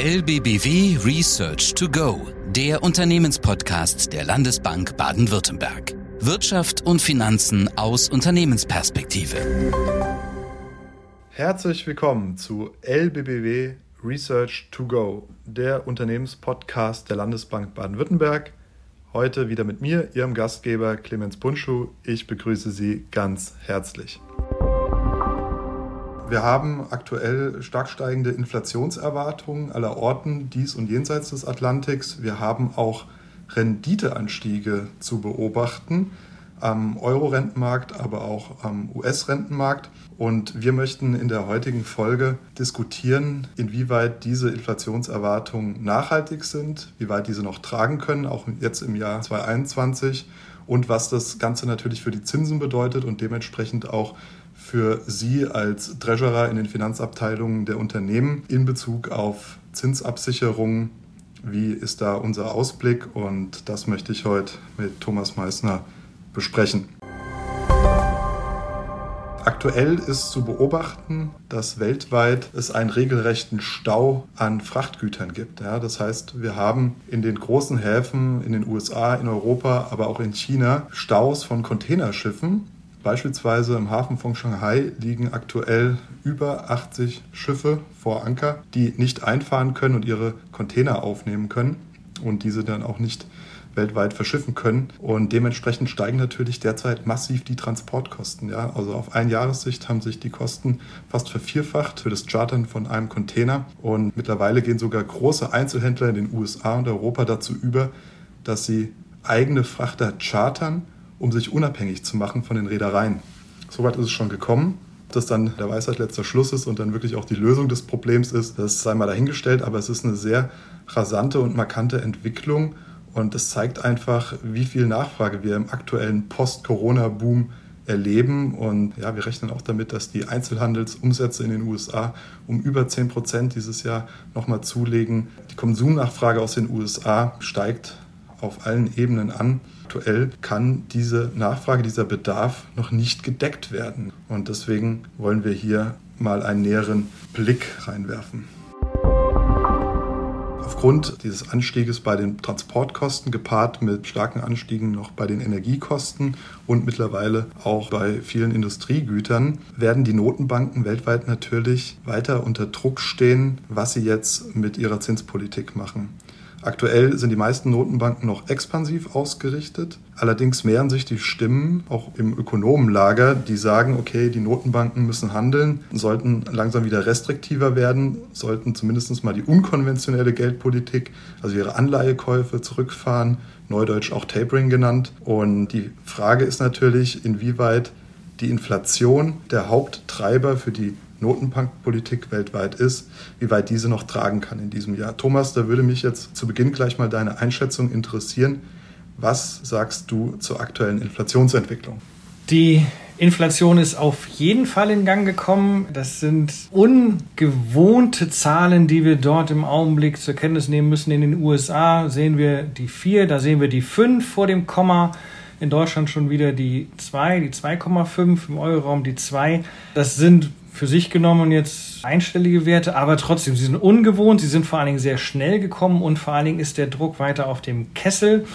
LBBW Research to Go, der Unternehmenspodcast der Landesbank Baden-Württemberg. Wirtschaft und Finanzen aus Unternehmensperspektive. Herzlich willkommen zu LBBW Research to Go, der Unternehmenspodcast der Landesbank Baden-Württemberg. Heute wieder mit mir, Ihrem Gastgeber Clemens Bunschuh. Ich begrüße Sie ganz herzlich. Wir haben aktuell stark steigende Inflationserwartungen aller Orten dies und jenseits des Atlantiks. Wir haben auch Renditeanstiege zu beobachten am Euro-Rentenmarkt, aber auch am US-Rentenmarkt. Und wir möchten in der heutigen Folge diskutieren, inwieweit diese Inflationserwartungen nachhaltig sind, wie weit diese noch tragen können, auch jetzt im Jahr 2021 und was das Ganze natürlich für die Zinsen bedeutet und dementsprechend auch für Sie als Treasurer in den Finanzabteilungen der Unternehmen in Bezug auf Zinsabsicherung. Wie ist da unser Ausblick? Und das möchte ich heute mit Thomas Meissner besprechen. Aktuell ist zu beobachten, dass weltweit es einen regelrechten Stau an Frachtgütern gibt. Ja, das heißt, wir haben in den großen Häfen in den USA, in Europa, aber auch in China Staus von Containerschiffen, Beispielsweise im Hafen von Shanghai liegen aktuell über 80 Schiffe vor Anker, die nicht einfahren können und ihre Container aufnehmen können und diese dann auch nicht weltweit verschiffen können. Und dementsprechend steigen natürlich derzeit massiv die Transportkosten. Ja? Also auf ein Jahressicht haben sich die Kosten fast vervierfacht für das Chartern von einem Container. Und mittlerweile gehen sogar große Einzelhändler in den USA und Europa dazu über, dass sie eigene Frachter chartern um sich unabhängig zu machen von den Reedereien. Soweit ist es schon gekommen. Dass dann der Weisheit letzter Schluss ist und dann wirklich auch die Lösung des Problems ist, das sei mal dahingestellt, aber es ist eine sehr rasante und markante Entwicklung und es zeigt einfach, wie viel Nachfrage wir im aktuellen Post-Corona-Boom erleben. Und ja, wir rechnen auch damit, dass die Einzelhandelsumsätze in den USA um über 10 Prozent dieses Jahr nochmal zulegen. Die Konsumnachfrage aus den USA steigt auf allen Ebenen an aktuell kann diese Nachfrage, dieser Bedarf noch nicht gedeckt werden. Und deswegen wollen wir hier mal einen näheren Blick reinwerfen. Aufgrund dieses Anstieges bei den Transportkosten gepaart mit starken Anstiegen noch bei den Energiekosten und mittlerweile auch bei vielen Industriegütern werden die Notenbanken weltweit natürlich weiter unter Druck stehen, was sie jetzt mit ihrer Zinspolitik machen. Aktuell sind die meisten Notenbanken noch expansiv ausgerichtet. Allerdings mehren sich die Stimmen auch im Ökonomenlager, die sagen, okay, die Notenbanken müssen handeln, sollten langsam wieder restriktiver werden, sollten zumindest mal die unkonventionelle Geldpolitik, also ihre Anleihekäufe zurückfahren, neudeutsch auch Tapering genannt. Und die Frage ist natürlich, inwieweit die Inflation der Haupttreiber für die Notenbankpolitik weltweit ist, wie weit diese noch tragen kann in diesem Jahr. Thomas, da würde mich jetzt zu Beginn gleich mal deine Einschätzung interessieren. Was sagst du zur aktuellen Inflationsentwicklung? Die Inflation ist auf jeden Fall in Gang gekommen. Das sind ungewohnte Zahlen, die wir dort im Augenblick zur Kenntnis nehmen müssen. In den USA sehen wir die 4, da sehen wir die 5 vor dem Komma. In Deutschland schon wieder die 2, die 2,5, im Euroraum die 2. Das sind für sich genommen jetzt einstellige Werte, aber trotzdem, sie sind ungewohnt, sie sind vor allen Dingen sehr schnell gekommen und vor allen Dingen ist der Druck weiter auf dem Kessel.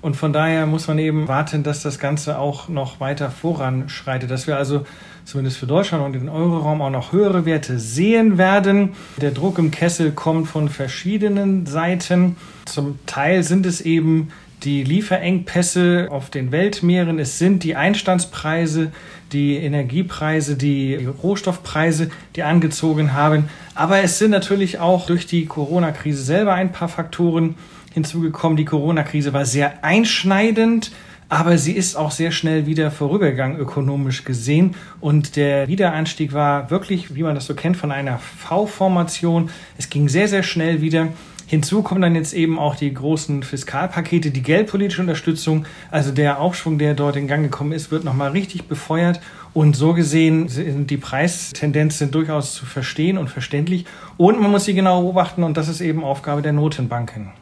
Und von daher muss man eben warten, dass das Ganze auch noch weiter voranschreitet, dass wir also zumindest für Deutschland und den Euroraum auch noch höhere Werte sehen werden. Der Druck im Kessel kommt von verschiedenen Seiten. Zum Teil sind es eben die Lieferengpässe auf den Weltmeeren, es sind die Einstandspreise, die Energiepreise, die Rohstoffpreise, die angezogen haben. Aber es sind natürlich auch durch die Corona-Krise selber ein paar Faktoren hinzugekommen. Die Corona-Krise war sehr einschneidend, aber sie ist auch sehr schnell wieder vorübergegangen, ökonomisch gesehen. Und der Wiederanstieg war wirklich, wie man das so kennt, von einer V-Formation. Es ging sehr, sehr schnell wieder. Hinzu kommen dann jetzt eben auch die großen Fiskalpakete, die geldpolitische Unterstützung. Also der Aufschwung, der dort in Gang gekommen ist, wird nochmal richtig befeuert. Und so gesehen sind die Preistendenzen durchaus zu verstehen und verständlich. Und man muss sie genau beobachten und das ist eben Aufgabe der Notenbanken.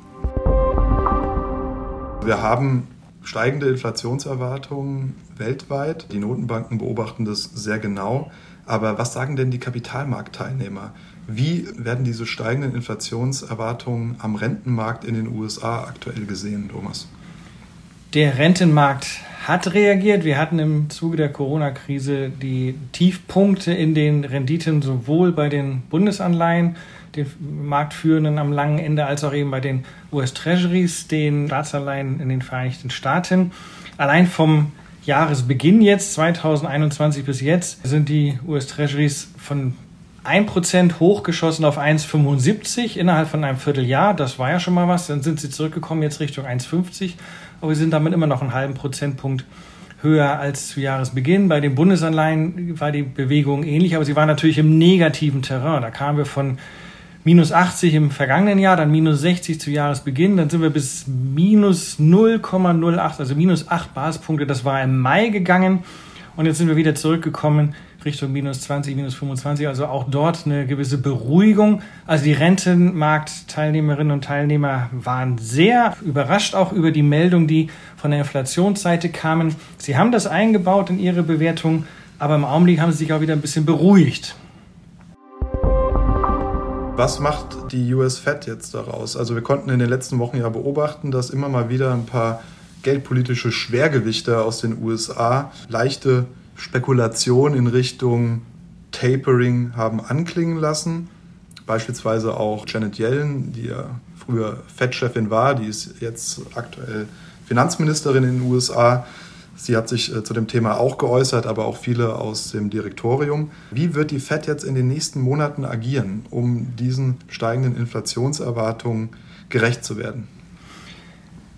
Wir haben steigende Inflationserwartungen weltweit. Die Notenbanken beobachten das sehr genau. Aber was sagen denn die Kapitalmarktteilnehmer? Wie werden diese steigenden Inflationserwartungen am Rentenmarkt in den USA aktuell gesehen, Thomas? Der Rentenmarkt hat reagiert. Wir hatten im Zuge der Corona-Krise die Tiefpunkte in den Renditen sowohl bei den Bundesanleihen, den Marktführenden am langen Ende, als auch eben bei den US-Treasuries, den Staatsanleihen in den Vereinigten Staaten. Allein vom Jahresbeginn jetzt, 2021 bis jetzt, sind die US-Treasuries von 1% hochgeschossen auf 1,75 innerhalb von einem Vierteljahr. Das war ja schon mal was. Dann sind sie zurückgekommen jetzt Richtung 1,50. Aber wir sind damit immer noch einen halben Prozentpunkt höher als zu Jahresbeginn. Bei den Bundesanleihen war die Bewegung ähnlich, aber sie war natürlich im negativen Terrain. Da kamen wir von minus 80 im vergangenen Jahr, dann minus 60 zu Jahresbeginn, dann sind wir bis minus 0,08, also minus 8 Basispunkte. Das war im Mai gegangen und jetzt sind wir wieder zurückgekommen Richtung minus 20, minus 25, also auch dort eine gewisse Beruhigung. Also die Rentenmarktteilnehmerinnen und Teilnehmer waren sehr überrascht auch über die Meldung, die von der Inflationsseite kamen. Sie haben das eingebaut in ihre Bewertung, aber im Augenblick haben sie sich auch wieder ein bisschen beruhigt. Was macht die US Fed jetzt daraus? Also wir konnten in den letzten Wochen ja beobachten, dass immer mal wieder ein paar geldpolitische Schwergewichte aus den USA leichte Spekulationen in Richtung Tapering haben anklingen lassen. Beispielsweise auch Janet Yellen, die ja früher Fed-Chefin war, die ist jetzt aktuell Finanzministerin in den USA. Sie hat sich äh, zu dem Thema auch geäußert, aber auch viele aus dem Direktorium. Wie wird die Fed jetzt in den nächsten Monaten agieren, um diesen steigenden Inflationserwartungen gerecht zu werden?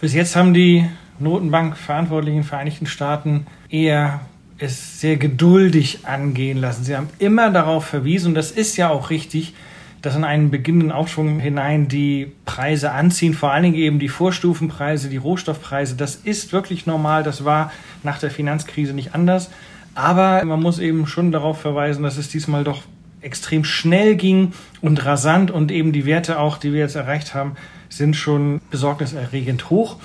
Bis jetzt haben die Notenbankverantwortlichen Vereinigten Staaten eher es sehr geduldig angehen lassen. Sie haben immer darauf verwiesen, und das ist ja auch richtig, dass in einen beginnenden Aufschwung hinein die Preise anziehen, vor allen Dingen eben die Vorstufenpreise, die Rohstoffpreise. Das ist wirklich normal, das war nach der Finanzkrise nicht anders. Aber man muss eben schon darauf verweisen, dass es diesmal doch extrem schnell ging und rasant und eben die Werte auch, die wir jetzt erreicht haben, sind schon besorgniserregend hoch.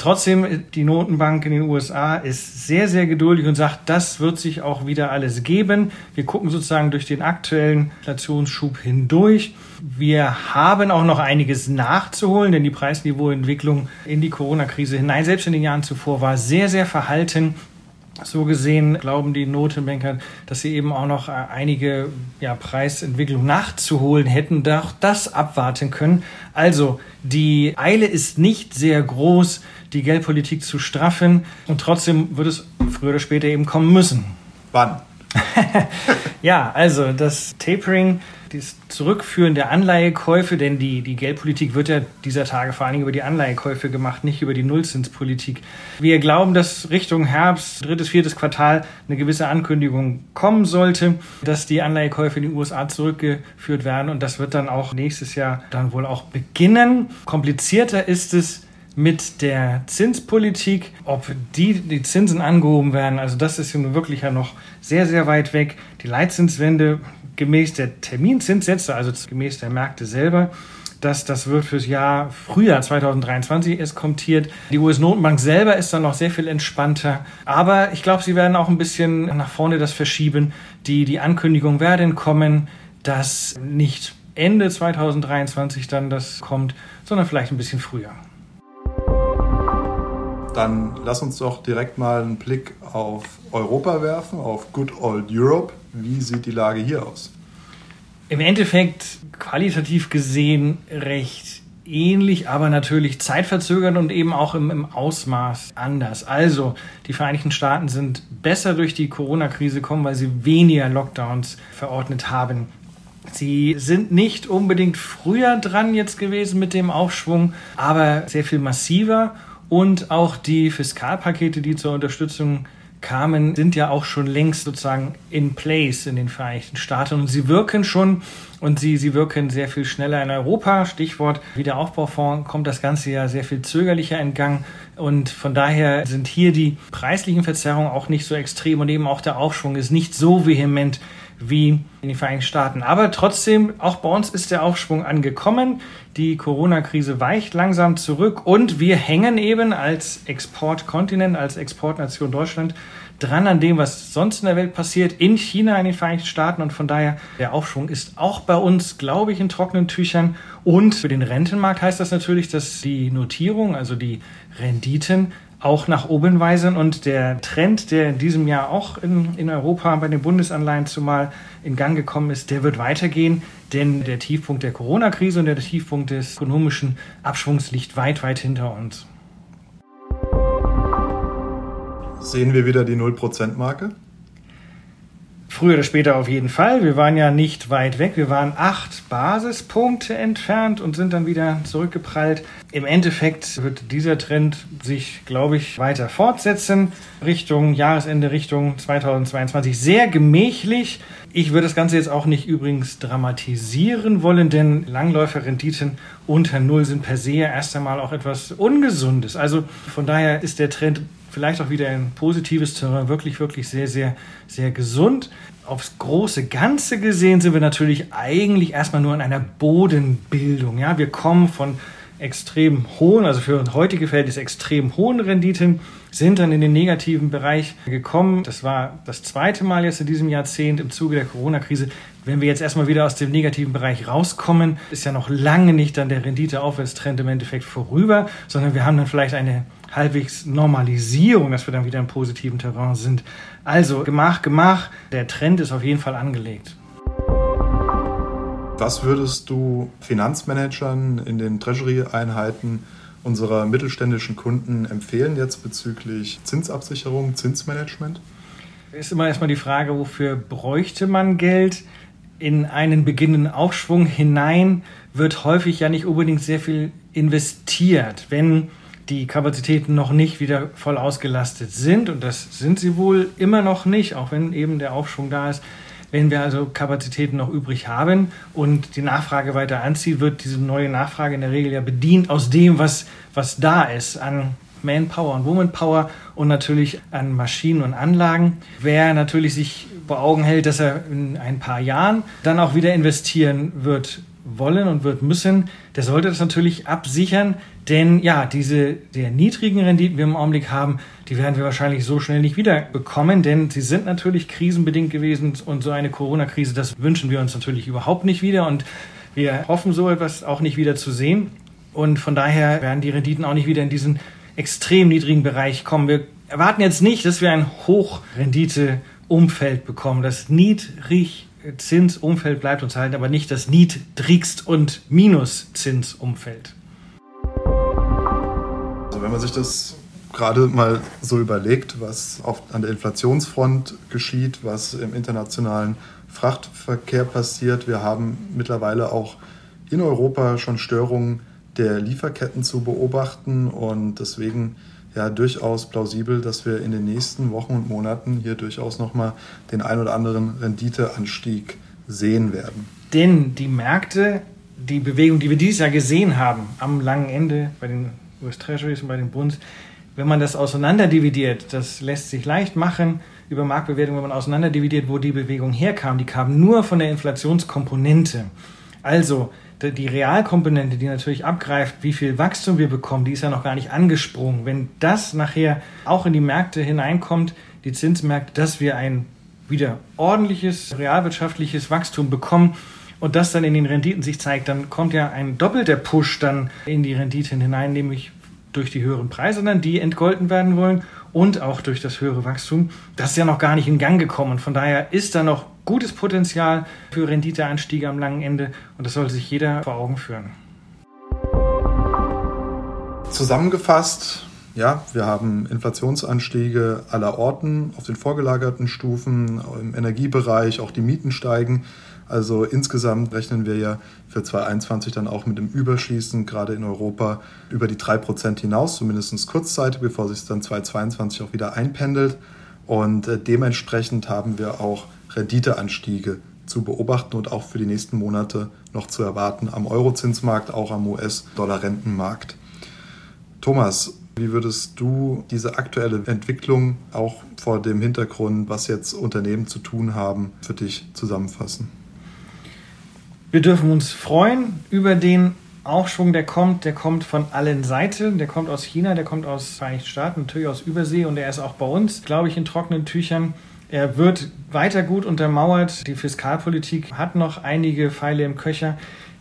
Trotzdem, die Notenbank in den USA ist sehr, sehr geduldig und sagt, das wird sich auch wieder alles geben. Wir gucken sozusagen durch den aktuellen Inflationsschub hindurch. Wir haben auch noch einiges nachzuholen, denn die Preisniveauentwicklung in die Corona-Krise hinein, selbst in den Jahren zuvor, war sehr, sehr verhalten. So gesehen glauben die Notenbanker, dass sie eben auch noch äh, einige ja, Preisentwicklungen nachzuholen hätten, doch das abwarten können. Also die Eile ist nicht sehr groß, die Geldpolitik zu straffen und trotzdem wird es früher oder später eben kommen müssen. Wann? ja, also das Tapering das Zurückführen der Anleihekäufe, denn die, die Geldpolitik wird ja dieser Tage vor allen Dingen über die Anleihekäufe gemacht, nicht über die Nullzinspolitik. Wir glauben, dass Richtung Herbst, drittes, viertes Quartal eine gewisse Ankündigung kommen sollte, dass die Anleihekäufe in die USA zurückgeführt werden und das wird dann auch nächstes Jahr dann wohl auch beginnen. Komplizierter ist es, mit der Zinspolitik, ob die, die Zinsen angehoben werden, also das ist nun wirklich ja noch sehr, sehr weit weg. Die Leitzinswende gemäß der Terminzinssätze, also gemäß der Märkte selber, dass das wird fürs Jahr Frühjahr 2023 eskontiert. Die US-Notenbank selber ist dann noch sehr viel entspannter. Aber ich glaube, sie werden auch ein bisschen nach vorne das verschieben. Die, die Ankündigung werden kommen, dass nicht Ende 2023 dann das kommt, sondern vielleicht ein bisschen früher. Dann lass uns doch direkt mal einen Blick auf Europa werfen, auf Good Old Europe. Wie sieht die Lage hier aus? Im Endeffekt qualitativ gesehen recht ähnlich, aber natürlich zeitverzögert und eben auch im, im, Ausmaß anders. Also die Vereinigten Staaten sind besser durch die Corona-Krise gekommen, weil sie weniger Lockdowns verordnet haben. Sie sind nicht unbedingt früher dran jetzt gewesen mit dem Aufschwung, aber sehr viel massiver und auch die Fiskalpakete, die zur Unterstützung kamen, sind ja auch schon längst sozusagen in place in den Vereinigten Staaten. Und sie wirken schon und sie, sie wirken sehr viel schneller in Europa. Stichwort Wiederaufbaufonds kommt das Ganze ja sehr viel zögerlicher entgangen und von daher sind hier die preislichen Verzerrungen auch nicht so extrem. Und eben auch der Aufschwung ist nicht so vehement wie in den Vereinigten Staaten. Aber trotzdem, auch bei uns ist der Aufschwung angekommen. Die Corona-Krise weicht langsam zurück und wir hängen eben als Exportkontinent, als Exportnation Deutschland dran an dem, was sonst in der Welt passiert, in China, in den Vereinigten Staaten. Und von daher, der Aufschwung ist auch bei uns, glaube ich, in trockenen Tüchern. Und für den Rentenmarkt heißt das natürlich, dass die Notierung, also die Renditen, auch nach oben weisen. Und der Trend, der in diesem Jahr auch in, in Europa bei den Bundesanleihen zumal in Gang gekommen ist, der wird weitergehen. Denn der Tiefpunkt der Corona-Krise und der Tiefpunkt des ökonomischen Abschwungs liegt weit, weit hinter uns. Sehen wir wieder die 0%-Marke? Früher oder später auf jeden Fall. Wir waren ja nicht weit weg. Wir waren acht Basispunkte entfernt und sind dann wieder zurückgeprallt. Im Endeffekt wird dieser Trend sich, glaube ich, weiter fortsetzen. Richtung Jahresende, Richtung 2022. Sehr gemächlich. Ich würde das Ganze jetzt auch nicht übrigens dramatisieren wollen, denn Langläuferrenditen unter Null sind per se erst einmal auch etwas Ungesundes. Also von daher ist der Trend vielleicht auch wieder ein positives Terrain, wirklich, wirklich sehr, sehr, sehr gesund. Aufs große Ganze gesehen sind wir natürlich eigentlich erstmal nur in einer Bodenbildung. Ja, wir kommen von extrem hohen, also für heutige Verhältnisse extrem hohen Renditen, sind dann in den negativen Bereich gekommen. Das war das zweite Mal jetzt in diesem Jahrzehnt im Zuge der Corona-Krise. Wenn wir jetzt erstmal wieder aus dem negativen Bereich rauskommen, ist ja noch lange nicht dann der Renditeaufwärtstrend im Endeffekt vorüber, sondern wir haben dann vielleicht eine halbwegs Normalisierung, dass wir dann wieder im positiven Terrain sind. Also Gemach, Gemach, der Trend ist auf jeden Fall angelegt. Was würdest du Finanzmanagern in den Treasury-Einheiten unserer mittelständischen Kunden empfehlen jetzt bezüglich Zinsabsicherung, Zinsmanagement? Ist immer erstmal die Frage, wofür bräuchte man Geld? In einen beginnenden Aufschwung hinein wird häufig ja nicht unbedingt sehr viel investiert. Wenn die Kapazitäten noch nicht wieder voll ausgelastet sind, und das sind sie wohl immer noch nicht, auch wenn eben der Aufschwung da ist, wenn wir also Kapazitäten noch übrig haben und die Nachfrage weiter anzieht, wird diese neue Nachfrage in der Regel ja bedient aus dem, was, was da ist an Manpower und Womanpower und natürlich an Maschinen und Anlagen. Wer natürlich sich vor Augen hält, dass er in ein paar Jahren dann auch wieder investieren wird wollen und wird müssen, der sollte das natürlich absichern, denn ja, diese der niedrigen Renditen, die wir im Augenblick haben, die werden wir wahrscheinlich so schnell nicht wieder bekommen, denn sie sind natürlich krisenbedingt gewesen und so eine Corona-Krise, das wünschen wir uns natürlich überhaupt nicht wieder und wir hoffen so etwas auch nicht wieder zu sehen und von daher werden die Renditen auch nicht wieder in diesen extrem niedrigen Bereich kommen. Wir erwarten jetzt nicht, dass wir ein Hochrendite-Umfeld bekommen, das niedrig Zinsumfeld bleibt uns halten, aber nicht das niedrigst und Minuszinsumfeld. Also wenn man sich das gerade mal so überlegt, was auf, an der Inflationsfront geschieht, was im internationalen Frachtverkehr passiert, wir haben mittlerweile auch in Europa schon Störungen der Lieferketten zu beobachten und deswegen ja durchaus plausibel, dass wir in den nächsten Wochen und Monaten hier durchaus nochmal den ein oder anderen Renditeanstieg sehen werden. Denn die Märkte, die Bewegung, die wir dieses Jahr gesehen haben, am langen Ende bei den US Treasuries und bei den Bunds, wenn man das auseinanderdividiert, das lässt sich leicht machen über Marktbewertung, wenn man auseinanderdividiert, wo die Bewegung herkam. Die kam nur von der Inflationskomponente. Also die Realkomponente, die natürlich abgreift, wie viel Wachstum wir bekommen, die ist ja noch gar nicht angesprungen. Wenn das nachher auch in die Märkte hineinkommt, die Zinsmärkte, dass wir ein wieder ordentliches realwirtschaftliches Wachstum bekommen und das dann in den Renditen sich zeigt, dann kommt ja ein doppelter Push dann in die Renditen hinein, nämlich durch die höheren Preise dann, die entgolten werden wollen und auch durch das höhere Wachstum. Das ist ja noch gar nicht in Gang gekommen. Von daher ist da noch gutes Potenzial für Renditeanstiege am langen Ende und das sollte sich jeder vor Augen führen. Zusammengefasst, ja, wir haben Inflationsanstiege aller Orten auf den vorgelagerten Stufen, im Energiebereich, auch die Mieten steigen. Also insgesamt rechnen wir ja für 2021 dann auch mit dem Überschießen, gerade in Europa, über die 3% hinaus, zumindest kurzzeitig, bevor sich dann 2022 auch wieder einpendelt. Und äh, dementsprechend haben wir auch Renditeanstiege zu beobachten und auch für die nächsten Monate noch zu erwarten am Eurozinsmarkt, auch am US-Dollar-Rentenmarkt. Thomas, Wie würdest du diese aktuelle Entwicklung auch vor dem Hintergrund, was jetzt Unternehmen zu tun haben, für dich zusammenfassen? Wir dürfen uns freuen über den Aufschwung, der kommt. Der kommt von allen Seiten. Der kommt aus China, der kommt aus Vereinigten Staaten, natürlich aus Übersee und der ist auch bei uns, glaube ich, in trockenen Tüchern. Er wird weiter gut untermauert. Die Fiskalpolitik hat noch einige Pfeile im Köcher.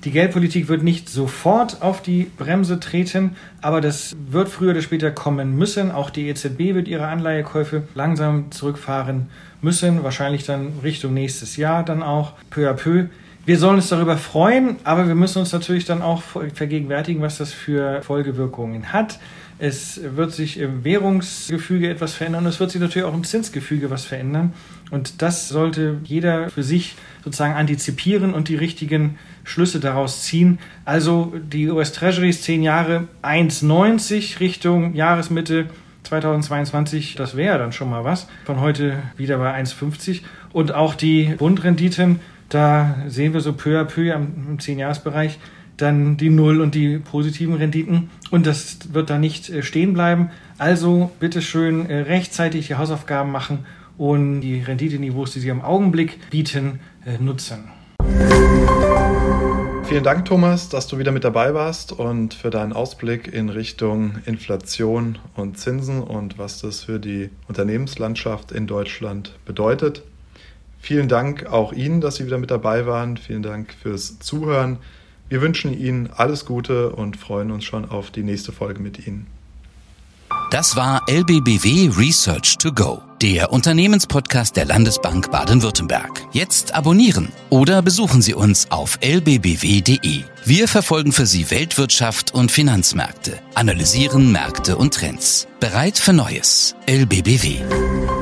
Die Geldpolitik wird nicht sofort auf die Bremse treten, aber das wird früher oder später kommen müssen. Auch die EZB wird ihre Anleihekäufe langsam zurückfahren müssen, wahrscheinlich dann Richtung nächstes Jahr dann auch peu à peu. Wir sollen uns darüber freuen, aber wir müssen uns natürlich dann auch vergegenwärtigen, was das für Folgewirkungen hat. Es wird sich im Währungsgefüge etwas verändern und es wird sich natürlich auch im Zinsgefüge was verändern. Und das sollte jeder für sich sozusagen antizipieren und die richtigen Schlüsse daraus ziehen. Also die US Treasuries 10 Jahre 1,90 Richtung Jahresmitte 2022, das wäre dann schon mal was. Von heute wieder bei 1,50. Und auch die Bundrenditen, da sehen wir so peu à peu im 10-Jahres-Bereich dann die Null und die positiven Renditen. Und das wird da nicht äh, stehen bleiben. Also bitte schön äh, rechtzeitig die Hausaufgaben machen und die Renditeniveaus, die Sie im Augenblick bieten, äh, nutzen. Vielen Dank, Thomas, dass du wieder mit dabei warst und für deinen Ausblick in Richtung Inflation und Zinsen und was das für die Unternehmenslandschaft in Deutschland bedeutet. Vielen Dank auch Ihnen, dass Sie wieder mit dabei waren. Vielen Dank fürs Zuhören. Wir wünschen Ihnen alles Gute und freuen uns schon auf die nächste Folge mit Ihnen. Das war LBBW Research to Go, der Unternehmenspodcast der Landesbank Baden-Württemberg. Jetzt abonnieren oder besuchen Sie uns auf lbbw.de. Wir verfolgen für Sie Weltwirtschaft und Finanzmärkte, analysieren Märkte und Trends. Bereit für Neues. LBBW.